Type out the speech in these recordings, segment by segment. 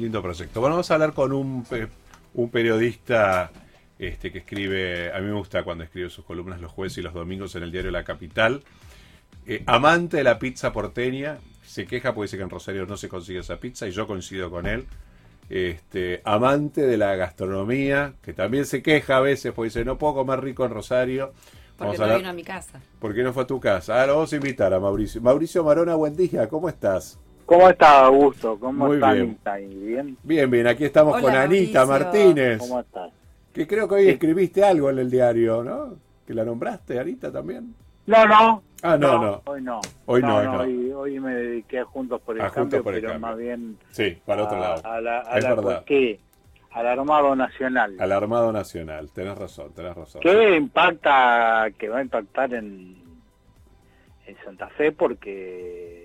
Lindo proyecto. Bueno, vamos a hablar con un, un periodista este, que escribe, a mí me gusta cuando escribe sus columnas los jueves y los domingos en el diario La Capital. Eh, amante de la pizza porteña, se queja porque dice que en Rosario no se consigue esa pizza y yo coincido con él. Este, amante de la gastronomía, que también se queja a veces porque dice no puedo comer rico en Rosario. Porque no vino a mi casa. ¿Por qué no fue a tu casa? Ah, lo vamos a invitar a Mauricio. Mauricio Marona, buen día, ¿cómo estás? ¿Cómo estás, Augusto? ¿Cómo Muy bien. ¿Bien? Bien, bien, aquí estamos Hola, con Anita Mauricio. Martínez. ¿Cómo estás? Que creo que hoy escribiste algo en el diario, ¿no? Que la nombraste, Anita, también. No, no. Ah, no, no. Hoy no. Hoy no, hoy no. Hoy, hoy me dediqué a Juntos por el A Juntos Cambio, por el pero Cambio. más bien Sí, para otro a, lado. a la, a Es la- verdad. ¿qué? al Armado Nacional. Al Armado Nacional, tenés razón, tenés razón. ¿Qué impacta, que va a impactar en, en Santa Fe? Porque,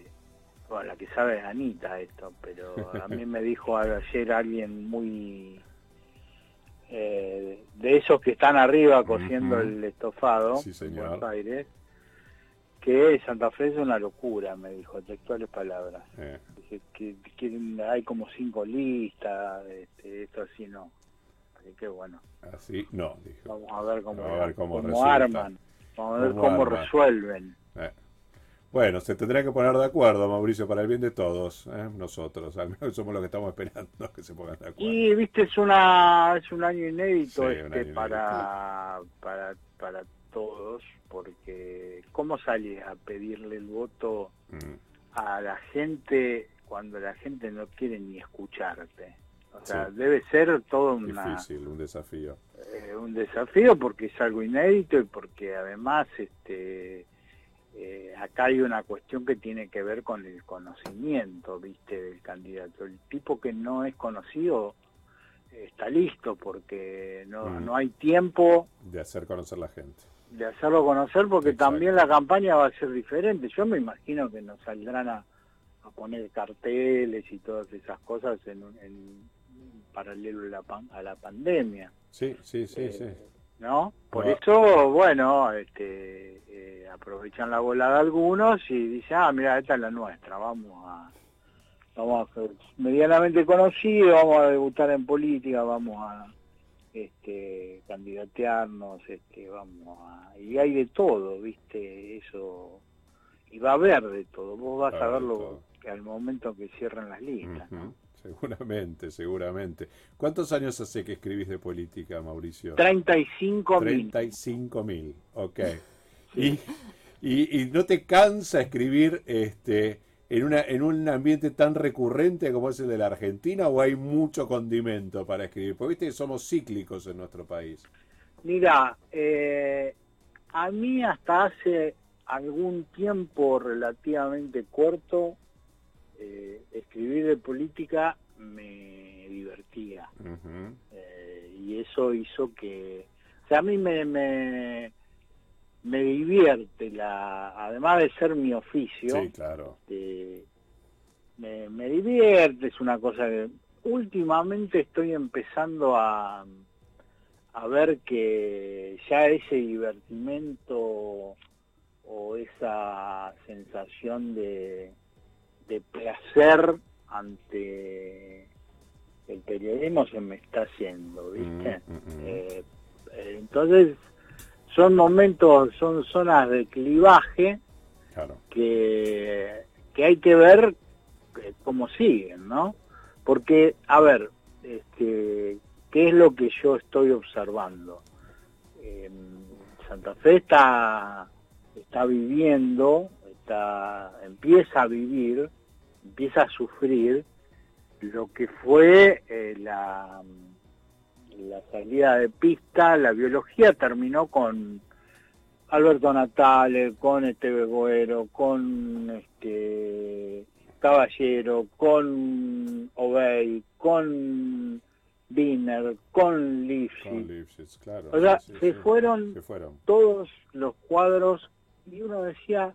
bueno, la que sabe es Anita esto, pero a mí me dijo ayer alguien muy... eh, de esos que están arriba cosiendo Ujú. el estofado Sí, en. Buenos Aires, que Santa Fe es una locura, me dijo, textuales palabras. Eh, Dice que hay como cinco listas, este, esto así no. Así que bueno. así, no, dijo. Vamos a ver cómo, a ver cómo cómo arman. Vamos a ver Cómo cómo, resuelven. Eh. Bueno, se tendrá que poner de acuerdo, Mauricio, para el bien de todos, ¿eh? nosotros, al menos somos los que estamos esperando que se pongan de acuerdo. Y viste, es una es un año inédito Sí, este, año para, para para todos, porque ¿cómo sales a pedirle el voto Mm, a la gente cuando la gente no quiere ni escucharte? O sea, Sí. debe ser todo una, difícil, un desafío. eh, un desafío porque es algo inédito y porque además este eh, acá hay una cuestión que tiene que ver con el conocimiento viste del candidato el tipo que no es conocido está listo porque no, Mm. no hay tiempo De hacer conocer la gente. de hacerlo conocer porque Exacto. también la campaña va a ser diferente yo me imagino que nos saldrán a, a poner carteles y todas esas cosas en, en paralelo a la, pan- a la pandemia Sí, sí, sí, Eh, sí. ¿No? Por eso, bueno, este, eh, aprovechan la bola de algunos y dicen, ah, mira, esta es la nuestra, vamos a, vamos a ser medianamente conocidos, vamos a debutar en política, vamos a este, candidatearnos, este, vamos a, y hay de todo, viste, eso, y va a haber de todo, vos vas Va a verlo al momento que cierren las listas, ¿no? Seguramente, seguramente. ¿Cuántos años hace que escribís de política, Mauricio? 35 mil. 35 mil, ok. Y, y, y no te cansa escribir este, en, una, en un ambiente tan recurrente como es el de la Argentina o hay mucho condimento para escribir? Porque viste que somos cíclicos en nuestro país. Mira, eh, a mí hasta hace algún tiempo relativamente corto, eh, escribir de política me divertía. Eh, y eso hizo que... O sea, a mí me, me, me divierte, la además de ser mi oficio, Sí, claro. este, me, me divierte, es una cosa que últimamente estoy empezando a, a ver que ya ese divertimento o esa sensación de, de placer ante el periodismo se me está haciendo, ¿viste? Mm, mm, mm. Eh, eh, entonces son momentos, son zonas de clivaje Claro. que, que hay que ver eh, cómo siguen, ¿no? Porque, a ver, este, ¿qué es lo que yo estoy observando? Eh, Santa Fe está, está viviendo, empieza a vivir, empieza a sufrir lo que fue eh, la, la salida de pista, la biología terminó con Alberto Natale, con Esteve Goero, con este Caballero, con Obey, con Wiener, con Lipschitz, claro. O sea, sí, sí, se sí. fueron Se fueron. todos los cuadros y uno decía,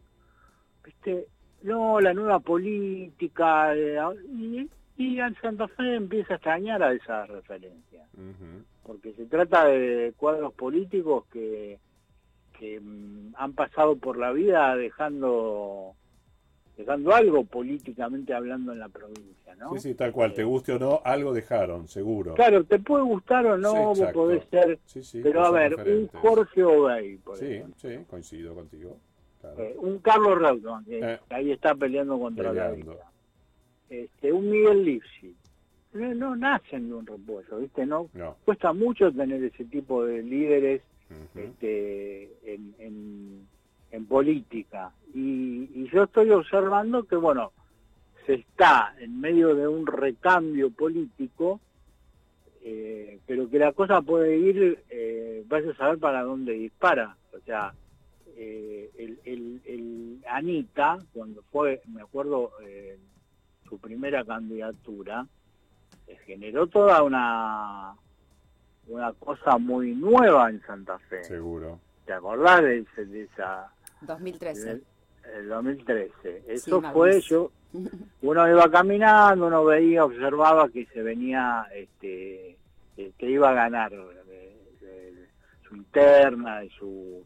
viste, no, la nueva política, eh, y, y en Santa Fe empieza a extrañar a esa referencia, porque se trata de cuadros políticos que, que mm, han pasado por la vida dejando dejando algo políticamente hablando en la provincia, ¿no? Sí, sí, tal cual, te eh, guste o no, algo dejaron, seguro. Claro, te puede gustar o no, vos podés ser, pero a ver, un Jorge Obey, por sí, Sí, coincido contigo. Eh, un Carlos Reutemann, que, ahí está peleando contra la vida. Este, un Miguel Lipsi. No, nacen de un repollo, ¿viste? No, Cuesta mucho tener ese tipo de líderes este, en, en, política. Y, yo estoy observando que, bueno, se está en medio de un recambio político, eh, pero que la cosa puede ir, eh, vaya a saber para dónde dispara. O sea, eh, el, el, Anita, cuando fue, me acuerdo, eh, su primera candidatura, generó toda una una cosa muy nueva en Santa Fe. Seguro. ¿Te acordás de, esa... 2013. El, 2013. Eso fue yo... Uno iba caminando, uno veía, observaba que se venía, este, eh, que iba a ganar su interna y su...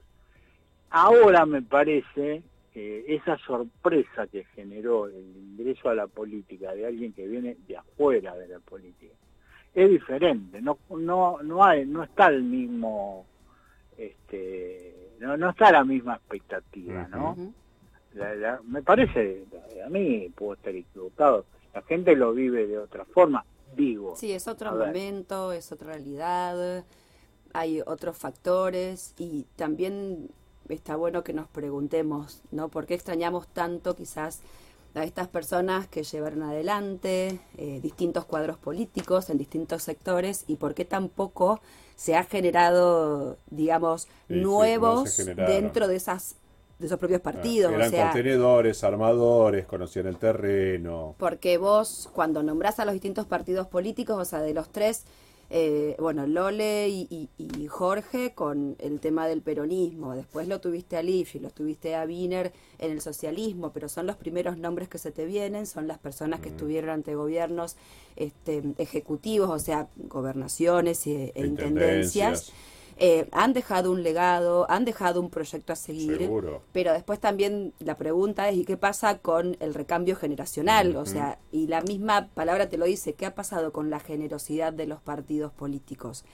Ahora me parece que esa sorpresa que generó el ingreso a la política de alguien que viene de afuera de la política es diferente, no no no hay no está el mismo este no no está la misma expectativa, ¿no? me parece a mí puedo estar equivocado, la gente lo vive de otra forma, digo. Sí, es otro momento, es otra realidad, hay otros factores y también está bueno que nos preguntemos, ¿no? ¿Por qué extrañamos tanto quizás a estas personas que llevaron adelante eh, distintos cuadros políticos en distintos sectores y por qué tampoco se ha generado, digamos, nuevos dentro de esas de esos propios partidos. eran contenedores, armadores, conocían el terreno. Porque vos, cuando nombrás a los distintos partidos políticos, o sea, de los tres, eh, bueno, Lole y, Jorge con el tema del peronismo, después lo tuviste a y lo tuviste a Wiener en el socialismo, pero son los primeros nombres que se te vienen, son las personas que mm. estuvieron ante gobiernos este, ejecutivos, o sea, gobernaciones e, e intendencias. Eh, han dejado un legado, han dejado un proyecto a seguir, pero después también la pregunta es ¿y qué pasa con el recambio generacional? O sea, y la misma palabra te lo dice, ¿qué ha pasado con la generosidad de los partidos políticos?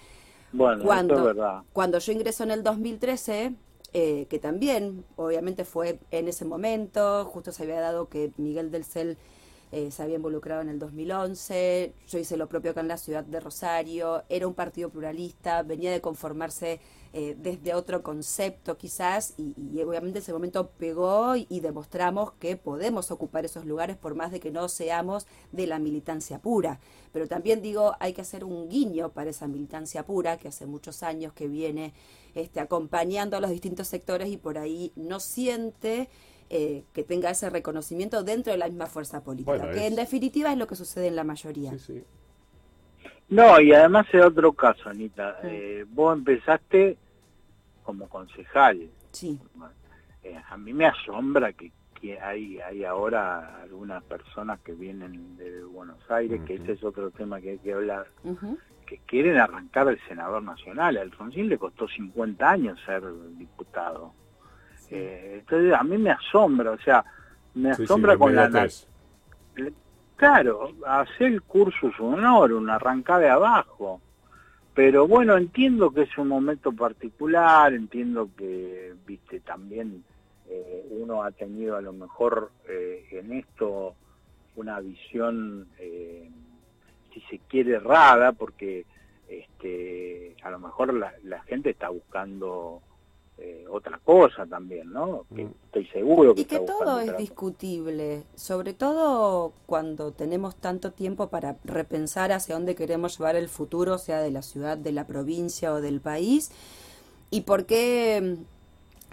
Bueno, cuando, es verdad. Cuando yo ingreso en el 2013, eh, que también obviamente fue en ese momento, justo se había dado que Miguel del Cel eh, se había involucrado en el 2011, yo hice lo propio acá en la ciudad de Rosario, era un partido pluralista, venía de conformarse eh, desde otro concepto quizás y, obviamente ese momento pegó y, demostramos que podemos ocupar esos lugares por más de que no seamos de la militancia pura. Pero también digo, hay que hacer un guiño para esa militancia pura que hace muchos años que viene este, acompañando a los distintos sectores y por ahí no siente eh, que tenga ese reconocimiento dentro de la misma fuerza política, que en definitiva es lo que sucede en la mayoría. No, y además es otro caso, Anita. Eh, vos empezaste como concejal. Sí. Eh, a mí me asombra que, hay, hay ahora algunas personas que vienen de Buenos Aires, que ese es otro tema que hay que hablar, que quieren arrancar el senador nacional. A Alfonsín le costó 50 años ser diputado. Eh, entonces a mí me asombra, o sea, me asombra con la... Claro, hacer el curso honor, un arrancar de abajo. Pero bueno, entiendo que es un momento particular, entiendo que, viste, también eh, uno ha tenido a lo mejor eh, en esto una visión, si se quiere, errada, porque este, a lo mejor la, la gente está buscando eh, otra cosa también, ¿no? Que mm. estoy seguro que... Y que todo es discutible, sobre todo cuando tenemos tanto tiempo para repensar hacia dónde queremos llevar el futuro, sea de la ciudad, de la provincia o del país, y por qué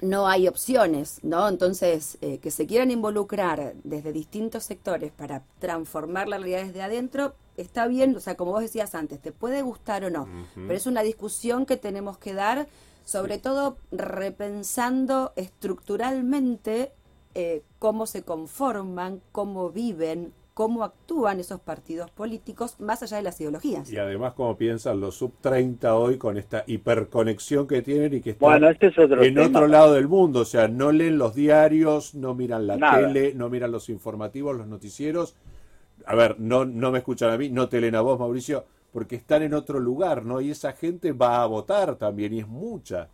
no hay opciones, ¿no? Entonces, eh, que se quieran involucrar desde distintos sectores para transformar la realidad desde adentro, está bien, o sea, como vos decías antes, te puede gustar o no, pero es una discusión que tenemos que dar sobre todo repensando estructuralmente eh, cómo se conforman, cómo viven, cómo actúan esos partidos políticos más allá de las ideologías. Y además cómo piensan los sub 30 hoy con esta hiperconexión que tienen y que están Bueno, este es otro en tema. otro lado del mundo, o sea, no leen los diarios, no miran la Nada. tele, no miran los informativos, los noticieros. A ver, no, no me escuchan a mí, no te leen a vos, Mauricio, porque están en otro lugar, ¿no? Y esa gente va a votar también, y es mucha.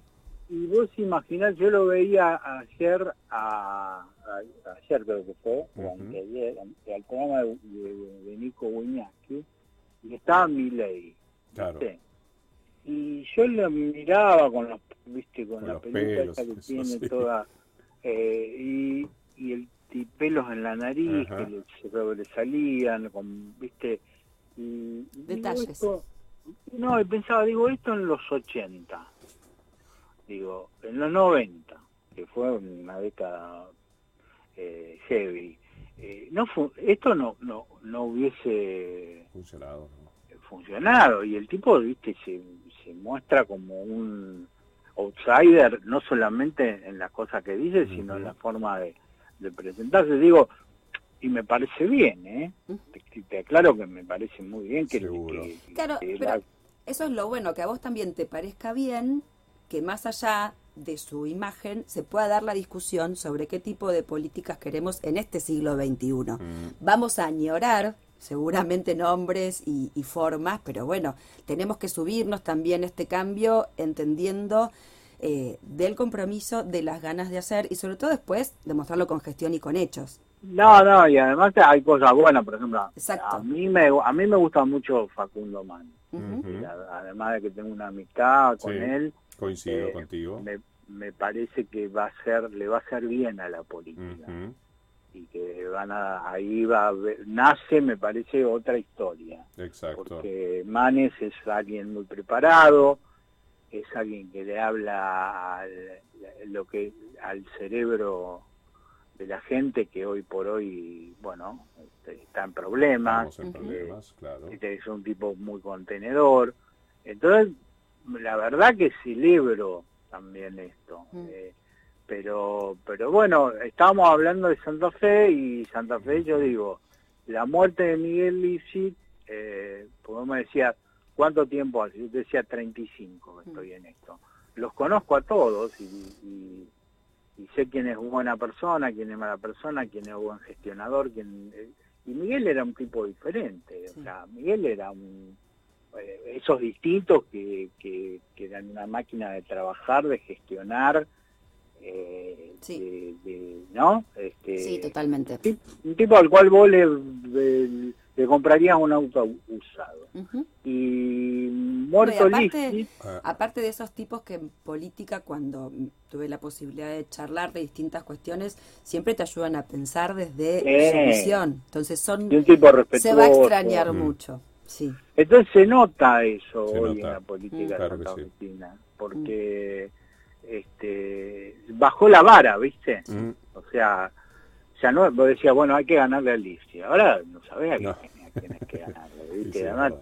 Y vos imaginás, yo lo veía ayer, a, a- ayer creo que fue, o Ujú. anteayer, ante- al programa de, de- de Nico Wiñaski, y estaba Milei. Claro. ¿viste? Y yo lo miraba con los, viste, con, Con la peluca esa que tiene sí. toda, eh, y, y el y pelos en la nariz Ajá. que le, sobresalían, con, viste, y, Detalles. esto- no, y pensaba, digo, esto en los 80, digo, en los 90, que fue una década eh, heavy, eh, no esto no, no, no hubiese Funcionado. ¿no? funcionado y el tipo viste se, se muestra como un outsider no solamente en las cosas que dice sino en la forma de, de presentarse digo y me parece bien eh te, te aclaro que me parece muy bien que, Seguro. que- Claro, que pero la- eso es lo bueno, que a vos también te parezca bien que más allá de su imagen se pueda dar la discusión sobre qué tipo de políticas queremos en este siglo XXI. Mm. Vamos a añorar seguramente nombres y, y formas, pero bueno, tenemos que subirnos también este cambio entendiendo eh, del compromiso, de las ganas de hacer y sobre todo después demostrarlo con gestión y con hechos. No no y además hay cosas buenas por ejemplo Exacto. a mí me a mí me gusta mucho Facundo Man además de que tengo una amistad con Sí. él Coincido Eh, contigo. me, me parece que va a ser le va a hacer bien a la política y que van a ahí va a haber- nace me parece otra historia Exacto. porque Manes es alguien muy preparado es alguien que le habla al, lo que al cerebro de la gente que hoy por hoy bueno este, está en problemas en problemas, claro. este es un tipo muy contenedor. Entonces, la verdad que celebro también esto. Mm. eh, pero, pero bueno, estábamos hablando de Santa Fe y Santa Fe, yo digo, la muerte de Miguel Lisi, eh, porque vos me decías, ¿cuánto tiempo hace? Yo te decía 35 que estoy en esto. Los conozco a todos y, y- y sé quién es buena persona, quién es mala persona, quién es buen gestionador, quién... eh, y Miguel era un tipo diferente, Sí. o sea, Miguel era un, eh, esos distintos que, que, que eran una máquina de trabajar, de gestionar, eh, Sí. de, de- ¿no? Este, Sí, totalmente. un tipo al cual vos le, le- le comprarías un auto usado. Y muerto No, y aparte- Lisi, Ah, Aparte de esos tipos que en política, cuando tuve la posibilidad de charlar de distintas cuestiones, siempre te ayudan a pensar desde su visión. Entonces son y un tipo respetuoso. se va a extrañar Mm. mucho. Sí. Entonces se nota eso Se hoy nota. en la política Mm. Claro sí. porque este bajó la vara, ¿viste? mm, O sea, ya no, vos decías, bueno, hay que ganarle a Lisi. Ahora no sabés a quién, No. a quién hay que ganarle, sí, ¿viste? sí, Además,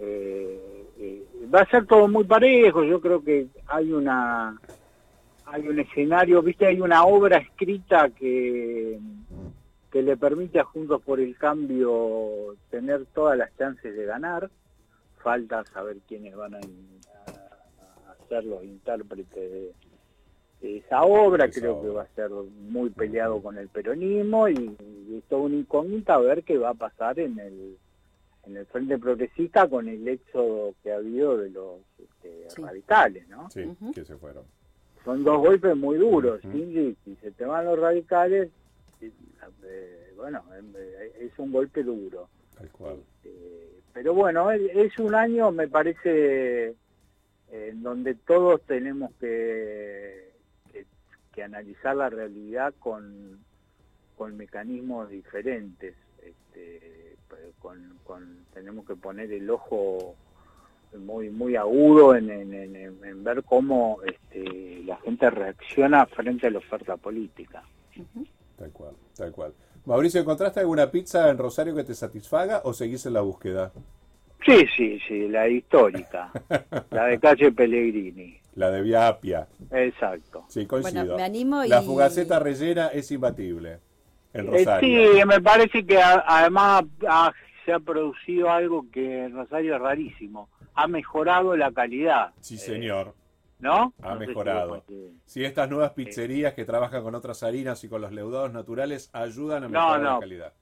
eh, eh, va a ser todo muy parejo. Yo creo que hay una hay un escenario, viste, hay una obra escrita que que le permite a Juntos por el Cambio tener todas las chances de ganar. Falta saber quiénes van a, a- a ser los intérpretes de esa obra. Esa Creo que va a ser muy peleado con el peronismo y, y es toda una incógnita a ver qué va a pasar en el en el Frente Progresista con el éxodo que ha habido de los este, Sí. radicales, ¿no? Sí, que se fueron. Son dos golpes muy duros. Ujú. ¿sí? Si se te van los radicales, eh, bueno, eh, es un golpe duro. Tal cual. Eh, pero bueno, es, es un año, me parece, eh, en donde todos tenemos que, que, que analizar la realidad con, con mecanismos diferentes. Este, con, con- tenemos que poner el ojo muy muy agudo en, en- en- en ver cómo este, la gente reacciona frente a la oferta política. Tal cual, tal cual. Mauricio, ¿encontraste alguna pizza en Rosario que te satisfaga o seguís en la búsqueda? Sí, sí, sí, la histórica, la de calle Pellegrini, La de Via Appia. exacto. Sí, coincido. Bueno, me animo y- La fugaceta rellena es imbatible. en Eh, Rosario. sí, me parece que a- además se ha producido algo que en Rosario es rarísimo. Ha mejorado la calidad. Sí, eh, señor. ¿No? Ha No si mejorado. Si estas nuevas pizzerías que trabajan con otras harinas y con los leudados naturales ayudan a No, mejorar la no. calidad.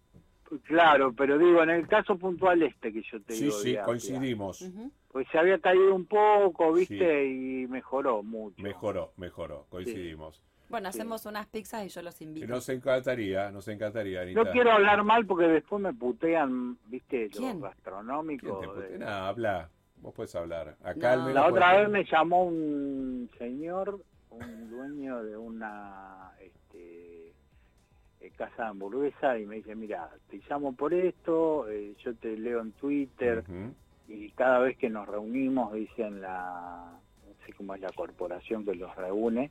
Claro, pero digo, en el caso puntual este que yo te Sí, digo. sí, de Apia, coincidimos. Pues se había caído un poco, viste, y mejoró mucho. Mejoró, mejoró, coincidimos. Bueno, Sí. hacemos unas pizzas y yo los invito. Nos encantaría, nos encantaría, Anita. No quiero hablar mal porque después me putean, viste, ¿Quién? los ¿Quién gastronómicos. te de- putea? Nah, habla. Vos puedes hablar. Acá No. La otra vez me llamó un señor, un dueño de una este, eh, casa de hamburguesa y me dice, mira, te llamo por esto, eh, yo te leo en Twitter y cada vez que nos reunimos, dicen la, no sé cómo es la corporación que los reúne,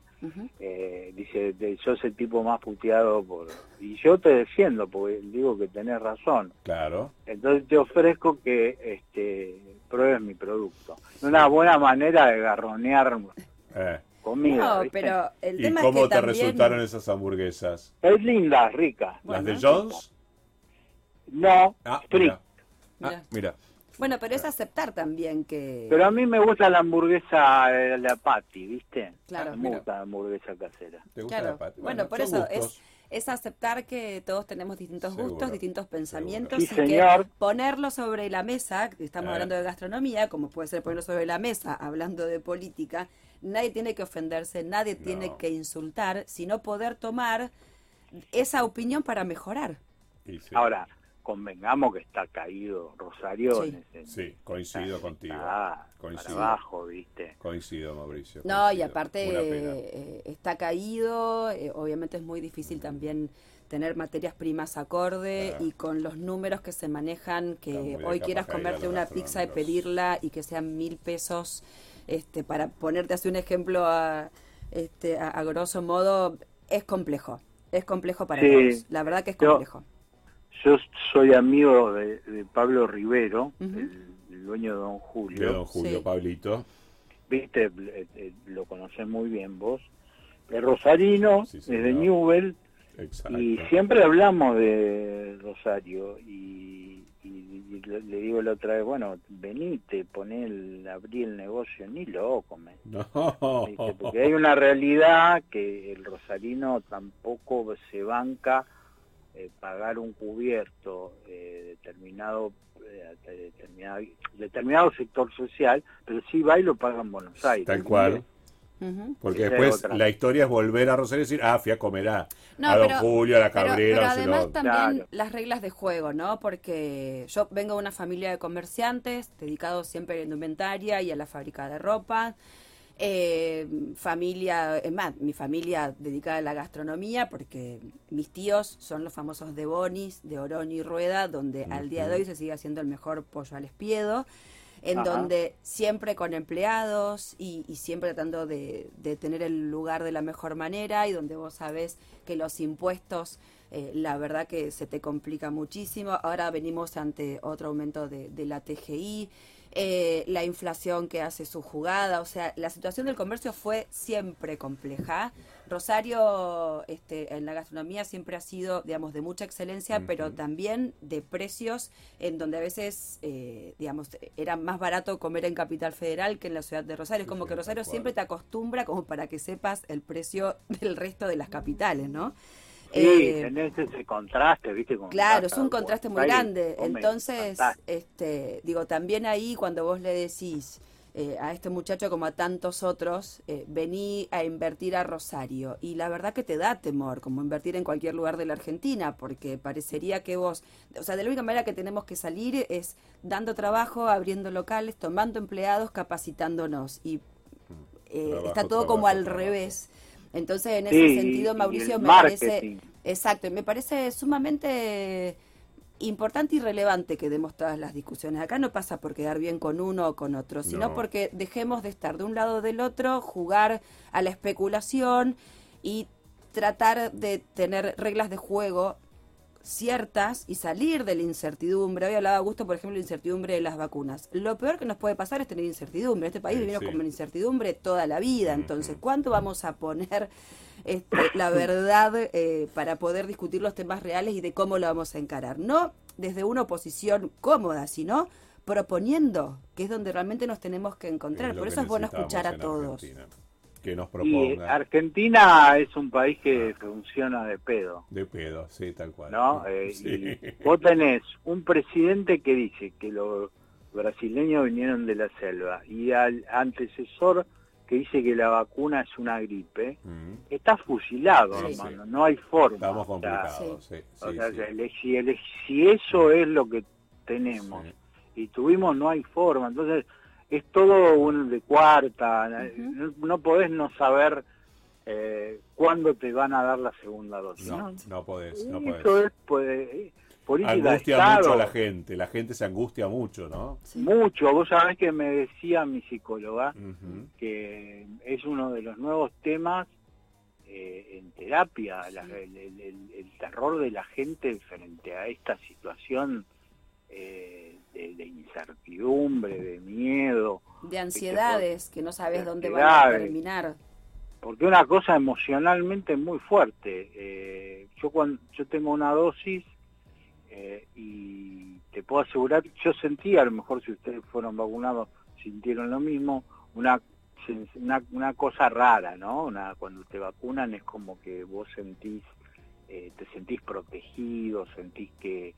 eh, dice, de, yo soy el tipo más puteado por... Y yo te defiendo porque digo que tenés razón. Claro. Entonces te ofrezco que este, pruebes mi producto. Una buena manera de garronear Eh. Comida. No, ¿viste? pero el ¿Y tema cómo es que te también... resultaron esas hamburguesas? Es linda, rica. Bueno. ¿Las de Jones? No, Ah, mira. Ah, mira. Bueno, pero es aceptar también que... Pero a mí me gusta la hamburguesa, eh, la patty, ¿viste? Claro. Me gusta la hamburguesa casera. ¿Te gusta Claro. la pata? Bueno, por son eso es, gustos. es aceptar que todos tenemos distintos Seguro. gustos, distintos pensamientos Sí, y que señor. ponerlo sobre la mesa, que estamos Eh. hablando de gastronomía, como puede ser ponerlo sobre la mesa hablando de política, nadie tiene que ofenderse, nadie tiene que insultar, sino poder tomar esa opinión para mejorar. Sí, Ahora, convengamos que está caído Rosario Sí. en ese sí, coincido contigo. Está Coincido. para abajo, ¿viste? Coincido, Mauricio. No, y aparte eh, está caído, eh, obviamente es muy difícil también tener materias primas acorde Claro. y con los números que se manejan, Está que hoy quieras comerte una pizza y pedirla y que sean mil pesos, este, para ponerte así un ejemplo a, este, a, a grosso modo, es complejo, es complejo para Sí. todos, la verdad que es complejo. Yo soy amigo de, de Pablo Rivero, el, el dueño de Don Julio. De don Julio Sí. Pablito. Viste, Eh, eh, lo conocés muy bien vos. Es rosarino, Sí, es de señor. Newell, Exacto. y siempre hablamos de Rosario. Y, y- y le le digo la otra vez, bueno, venite, poné el, abrí el negocio, ni loco, me No. Dice, porque hay una realidad que el rosarino tampoco se banca eh, pagar un cubierto eh, determinado eh, determinado determinado sector social, pero sí va y lo paga en Buenos Aires. Tal cual. Porque después la historia es volver a Rosario y decir, ah, fui a comer a, No, a Don pero- Julio, a la Pero, Cabrera. pero sé además también Claro. las reglas de juego, ¿no? Porque yo vengo de una familia de comerciantes dedicados siempre a la indumentaria y a la fábrica de ropa. Eh, familia, es más, mi familia dedicada a la gastronomía porque mis tíos son los famosos de Bonis, de Oroño y Rueda, donde al día de hoy se sigue haciendo el mejor pollo al espiedo en Ajá. donde siempre con empleados y, y siempre tratando de, de tener el lugar de la mejor manera y donde vos sabés que los impuestos, eh, la verdad que se te complica muchísimo. Ahora venimos ante otro aumento de, de la TGI, eh, la inflación que hace su jugada, o sea, la situación del comercio fue siempre compleja. Rosario este, en la gastronomía siempre ha sido, digamos, de mucha excelencia, pero también de precios en donde a veces, eh, digamos, era más barato comer en Capital Federal que en la ciudad de Rosario. Es como Sí, que Rosario siempre te acostumbra como para que sepas el precio del resto de las capitales, ¿no? Sí, Eh, tenés ese contraste, ¿viste? Con Claro, es un contraste muy grande. come Entonces, este, digo, también ahí cuando vos le decís eh, a este muchacho como a tantos otros, eh, vení a invertir a Rosario. Y la verdad que te da temor, como invertir en cualquier lugar de la Argentina, porque parecería que vos, o sea, de la única manera que tenemos que salir es dando trabajo, abriendo locales, tomando empleados, capacitándonos. Y eh, Trabajo, está todo trabajo, como al trabajo. revés. Entonces, en ese sentido, Mauricio, me parece... Exacto, y me parece sumamente importante y relevante que demos todas las discusiones. Acá no pasa por quedar bien con uno o con otro, sino No. porque dejemos de estar de un lado o del otro, jugar a la especulación y tratar de tener reglas de juego ciertas y salir de la incertidumbre. Hoy hablaba Augusto, por ejemplo, de la incertidumbre de las vacunas. Lo peor que nos puede pasar es tener incertidumbre. Este país Sí, vivimos sí. con incertidumbre toda la vida. Entonces, ¿cuánto vamos a poner este, la verdad eh, para poder discutir los temas reales y de cómo lo vamos a encarar? No desde una oposición cómoda, sino proponiendo, que es donde realmente nos tenemos que encontrar. Por eso es bueno escuchar a todos. Argentina. Que nos Y proponga. Argentina es un país que funciona de pedo, De pedo, sí, tal cual. ¿no? Eh, Sí. y vos tenés un presidente que dice que los brasileños vinieron de la selva y al antecesor que dice que la vacuna es una gripe, Mm, está fusilado, Sí. hermano, no hay forma. Estamos complicados, sí. o sí, sea, sí. si, si eso es lo que tenemos Sí. y tuvimos, no hay forma. Entonces, es todo un de cuarta. no, no podés no saber eh, cuándo te van a dar la segunda dosis. No, ¿no? no podés, no Eso podés. es pues, política Angustia Estado. mucho a la gente, la gente se angustia mucho, ¿no? Sí. Mucho. Vos sabés que me decía mi psicóloga que es uno de los nuevos temas eh, en terapia, la- el, el- el- el terror de la gente frente a esta situación eh, de, de incertidumbre, de miedo, De ansiedades que no sabes De dónde van a terminar. porque una cosa emocionalmente muy fuerte. Eh, yo cuando yo tengo una dosis eh, y te puedo asegurar, yo sentí, a lo mejor si ustedes fueron vacunados sintieron lo mismo, una, una cosa rara, ¿no? Una, cuando te vacunan es como que vos sentís, eh, te sentís protegido, sentís que,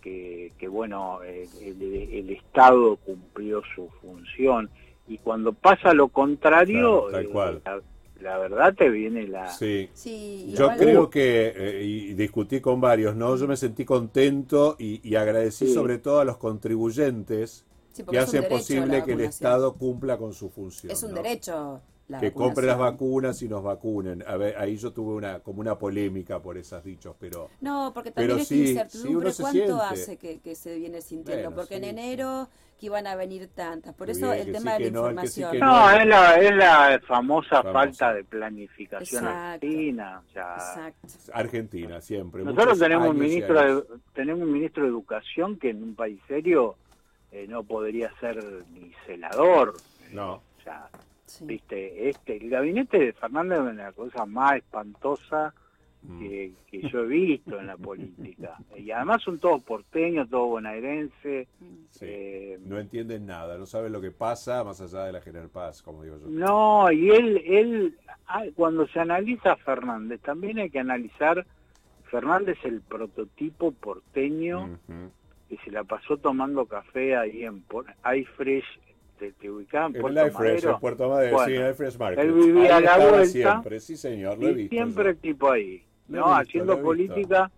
que, que, bueno, el, el- el Estado cumplió su función. Y cuando pasa lo contrario, Claro, tal eh, cual. la, la verdad te viene la... Sí. Sí, Yo igual- creo que, eh, y discutí con varios, ¿no? Yo me sentí contento y, y agradecí Sí. sobre todo a los contribuyentes Sí, que hacen posible que el. Estado cumpla con su función. Es un ¿no? derecho. La que compre las vacunas y nos vacunen. A ver, ahí yo tuve una como una polémica por esos dichos, pero No, porque también sí, sí, incertidumbre, ¿cuánto siente. hace que, que se viene sintiendo? Bueno, porque en sí, enero que iban a venir tantas. Por eso bien, el tema sí, de la no, información. No, es la, es la famosa, falta de planificación Exacto. argentina. o sea, Exacto. Argentina siempre. Nosotros tenemos un ministro de, tenemos un ministro de educación que en un país serio eh, no podría ser ni celador. No. O sea, Sí. viste, este, el gabinete de Fernández es la cosa más espantosa Mm. que, que yo he visto en la política. Y además son todos porteños, todos bonaerenses. Sí. eh, No entienden nada, no saben lo que pasa más allá de la General Paz, como digo yo. No, y él, él, ah, cuando se analiza a Fernández, también hay que analizar, Fernández el prototipo porteño que se la pasó tomando café ahí en Por- iFresh, te, te ubicaban En Puerto el en Puerto Madero, Bueno, sí, en el Fresh Market. él vivía Ahí a la vuelta siempre, sí señor, lo he visto. siempre yo. el tipo ahí, Lo ¿no? visto, Haciendo política,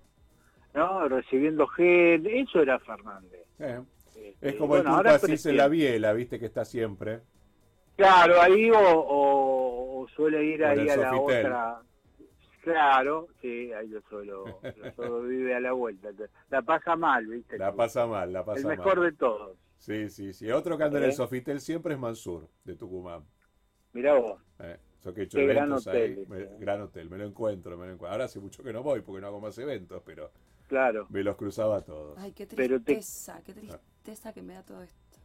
¿no? Recibiendo gel, eso era Fernández. Eh, Este, Es como bueno, el ahora Asís en la biela, viste que está siempre. Claro, ahí o, o- o suele ir ahí el a la otra. Claro, sí, ahí lo suelo, lo suelo vive a la vuelta. La pasa mal, ¿viste? La pasa mal, la pasa El mal. mejor de todos. Sí, sí, sí. Otro que anda en el. Sofitel siempre es Mansur, de Tucumán. Mirá vos. Eh, que he hecho Qué gran eventos hotel ahí. me- gran hotel, me lo encuentro, me lo encuentro. Ahora hace mucho que no voy porque no hago más eventos, pero Claro. me los cruzaba a todos. Ay, qué te- tristeza, qué tristeza que me da todo esto.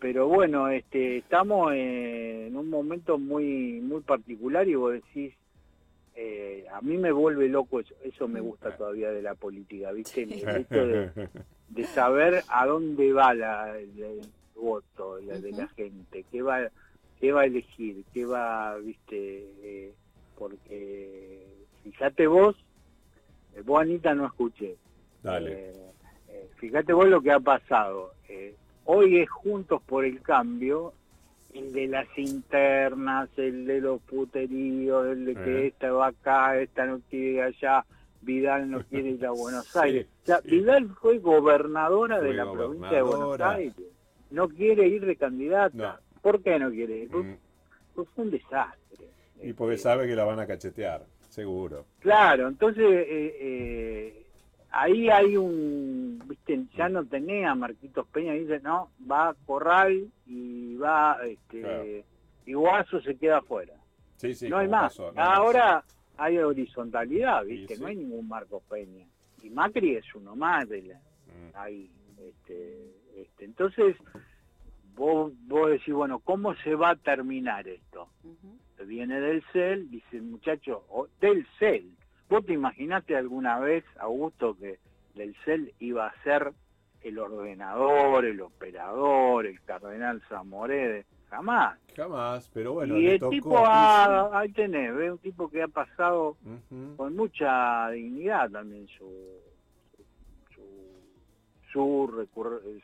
Pero bueno, este, estamos en un momento muy muy particular y vos decís, eh, a mí me vuelve loco eso, eso me gusta todavía de la política, ¿viste? El hecho de, de saber a dónde va la, el, voto la, de la gente, qué va, qué va a elegir, qué va, ¿viste? Eh, porque fíjate vos, eh, vos Anita no escuché, Dale. Eh, fíjate vos lo que ha pasado. Hoy es Juntos por el Cambio, el de las internas, el de los puteríos, el de que Eh. esta va acá, esta no quiere ir allá, Vidal no quiere ir a Buenos Sí, Aires. O sea, sí. Vidal fue gobernadora de la provincia de Buenos. Aires. No quiere ir de candidata. No. ¿Por qué no quiere ir? Pues, Mm. pues fue un desastre. Y porque Este, sabe que la van a cachetear, seguro. Claro, entonces eh, eh, ahí hay un, ya no tenés a Marquitos Peña, dice, no, va a Corral y va, este, Claro. y Guaso se queda afuera. Sí, sí. no hay más. pasó, no hay más. Ahora hay horizontalidad, viste, Sí, no hay ningún Marcos Peña. y Macri es uno más de la, Mm. ahí. Este, este, entonces, vos, vos decís, bueno, ¿cómo se va a terminar esto? Viene del CEL, dice el muchacho, o del CEL. ¿Vos te imaginaste alguna vez, Augusto, que del CEL iba a ser el ordenador, el operador, el cardenal Zamorede? Jamás. Jamás, pero bueno, y le el tocó. tipo, ah, ahí tenés, ve un tipo que ha pasado con mucha dignidad también su su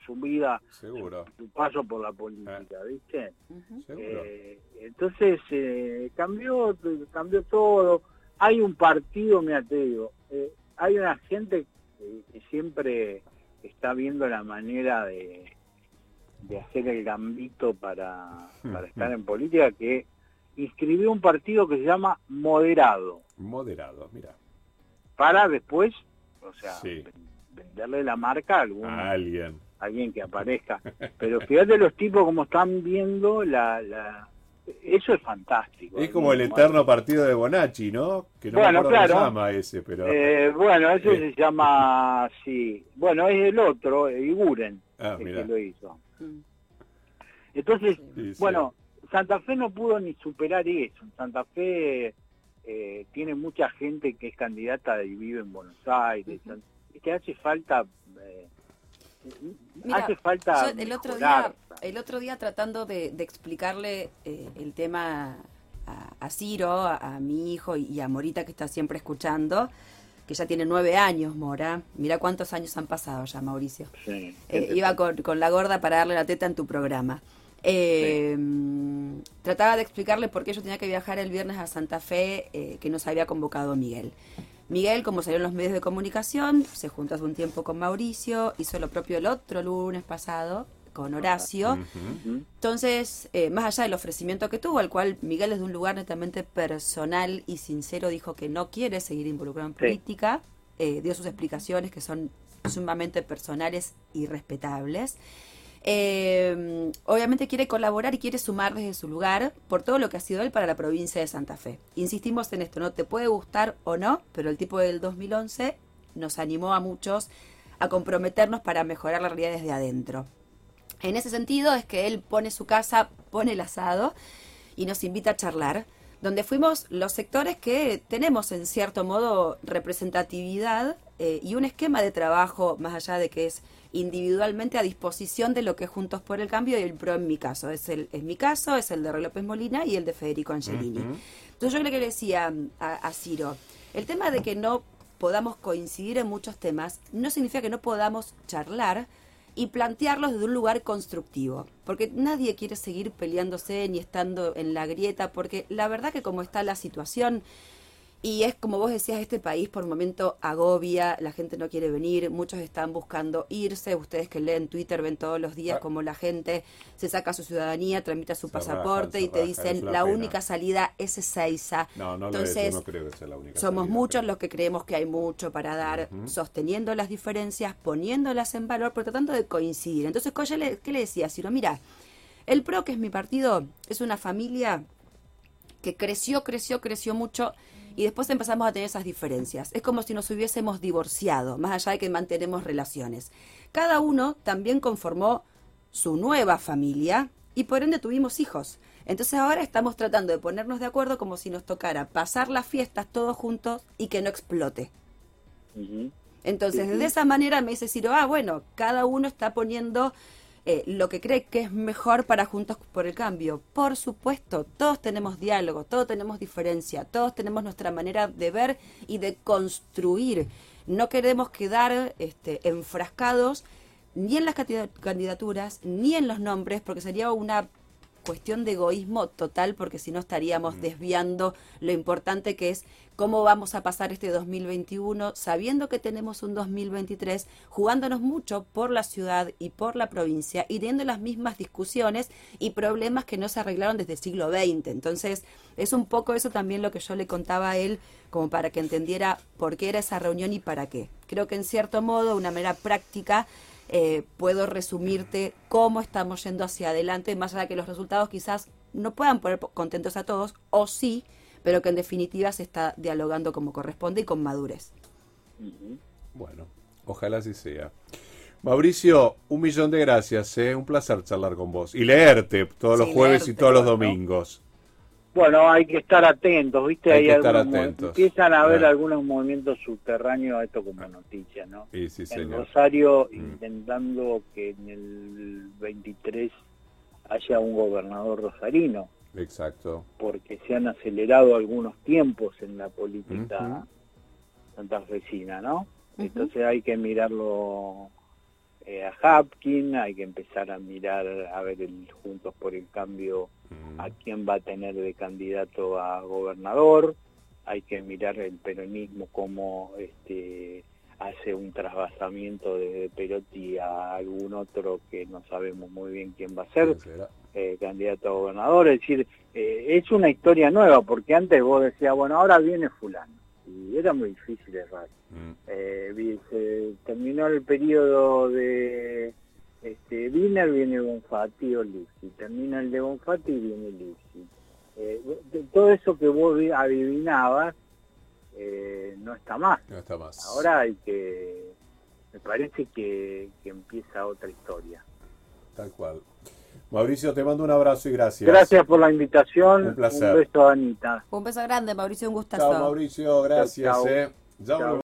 su, vida, Seguro, su paso por la política, ¿viste? Ujú. seguro. Eh, entonces eh, cambió cambió todo. Hay un partido, mira te digo, eh, hay una gente siempre está viendo la manera de, de hacer el gambito para, para estar en política que inscribió un partido que se llama Moderado Moderado, mira. para después, o sea, Sí. venderle la marca a algún A alguien. alguien que aparezca. Pero fíjate los tipos como están viendo la, la... eso es fantástico. Es como el eterno partido de Bonacci, ¿no? Que no Bueno, me cómo se claro. llama ese, pero. Eh, bueno, ese Eh. se llama, sí, bueno, es el otro, eh, Iguren, ah, el que lo hizo. Entonces, Sí, sí. bueno, Santa Fe no pudo ni superar eso. Santa Fe eh, tiene mucha gente que es candidata y vive en Buenos Aires. Ujú. Es que hace falta... Mira, hace falta el otro mejorar. día, el otro día tratando de, de explicarle eh, el tema a, a Ciro, a, a mi hijo y, y a Morita que está siempre escuchando, que ya tiene nueve años, Mora. Mira cuántos años han pasado ya, Mauricio. Sí. Eh, iba con, con la gorda para darle la teta en tu programa. Eh, Trataba de explicarle por qué yo tenía que viajar el viernes a Santa Fe, eh, que nos había convocado Miguel. Miguel, como salió en los medios de comunicación, se juntó hace un tiempo con Mauricio, hizo lo propio el otro lunes pasado con Horacio. Entonces, eh, más allá del ofrecimiento que tuvo, al cual Miguel desde un lugar netamente personal y sincero dijo que no quiere seguir involucrado en Sí. política, eh, dio sus explicaciones que son sumamente personales y respetables. Eh, obviamente quiere colaborar y quiere sumar desde su lugar por todo lo que ha sido él para la provincia de Santa Fe. Insistimos en esto, no te puede gustar o no, pero el tipo del 2011 nos animó a muchos a comprometernos para mejorar la realidad desde adentro. En ese sentido es que él pone su casa, pone el asado y nos invita a charlar, donde fuimos los sectores que tenemos en cierto modo representatividad eh, y un esquema de trabajo más allá de que es individualmente a disposición de lo que es Juntos por el Cambio y el PRO en mi caso. Es, el, es mi caso, es el de Rey López Molina y el de Federico Angelini. Entonces yo creo que le decía a, a Ciro, el tema de que no podamos coincidir en muchos temas no significa que no podamos charlar y plantearlos desde un lugar constructivo, porque nadie quiere seguir peleándose ni estando en la grieta, porque la verdad que como está la situación, y es como vos decías, este país por momento agobia, la gente no quiere venir, muchos están buscando irse, ustedes que leen Twitter ven todos los días Ah. como la gente se saca su ciudadanía, tramita su Se pasaporte y te dicen la única salida es Ezeiza. No, no lo Entonces, es, yo no creo que sea la única. somos salida, muchos pero- los que creemos que hay mucho para dar, sosteniendo las diferencias, poniéndolas en valor, pero tratando de coincidir. Entonces, ¿qué le decía? Ciro, mira, el PRO, que es mi partido, es una familia que creció, creció, creció mucho y después empezamos a tener esas diferencias. Es como si nos hubiésemos divorciado, más allá de que mantenemos relaciones. Cada uno también conformó su nueva familia y por ende tuvimos hijos. Entonces ahora estamos tratando de ponernos de acuerdo como si nos tocara pasar las fiestas todos juntos y que no explote. Entonces, de esa manera me dice Ciro, ah, bueno, cada uno está poniendo eh, lo que cree que es mejor para Juntos por el Cambio. Por supuesto, todos tenemos diálogo, todos tenemos diferencia, todos tenemos nuestra manera de ver y de construir. No queremos quedar este, enfrascados ni en las candida- candidaturas, ni en los nombres, porque sería una cuestión de egoísmo total, porque si no estaríamos desviando lo importante que es cómo vamos a pasar este 2021, sabiendo que tenemos un 2023, jugándonos mucho por la ciudad y por la provincia y teniendo las mismas discusiones y problemas que no se arreglaron desde el siglo XX. Entonces, es un poco eso también lo que yo le contaba a él, como para que entendiera por qué era esa reunión y para qué. Creo que en cierto modo, una manera práctica, eh, puedo resumirte cómo estamos yendo hacia adelante, más allá de que los resultados quizás no puedan poner po- contentos a todos, o sí, pero que en definitiva se está dialogando como corresponde y con madurez. Bueno, ojalá así sea. Mauricio, un millón de gracias, ¿eh? un placer charlar con vos y leerte todos los jueves y todos los domingos. Bueno, hay que estar atentos, ¿viste? Hay que estar atentos. Empiezan a haber Ah. algunos movimientos subterráneos a esto como noticia, ¿no? Y sí, en señor. Rosario Mm. intentando que en el 23 haya un gobernador rosarino, Exacto. porque se han acelerado algunos tiempos en la política Ujú. santafesina, ¿no? Entonces hay que mirarlo eh, a Hapkin, hay que empezar a mirar a ver el Juntos por el Cambio Mm. a quién va a tener de candidato a gobernador, hay que mirar el peronismo como este hace un trasvasamiento de Perotti a algún otro que no sabemos muy bien quién va a ser eh, candidato a gobernador, es decir, eh, es una historia nueva, porque antes vos decías, bueno, ahora viene fulano, y era muy difícil errar. Mm. Eh, se terminó el periodo de este, Wiener, viene Bonfatti o Lipsi, termina el de Bonfatti y viene Lipsi. Eh, todo eso que vos vi- adivinabas eh, no está más. No está más. Ahora hay que, me parece que, que empieza otra historia. Tal cual. Mauricio, te mando un abrazo y gracias. Gracias por la invitación. Un placer. Un beso, Anita. Un beso grande, Mauricio, un gustazo. Chao, Mauricio. Gracias. Chao, chao. eh. Ya Chao. volvemos.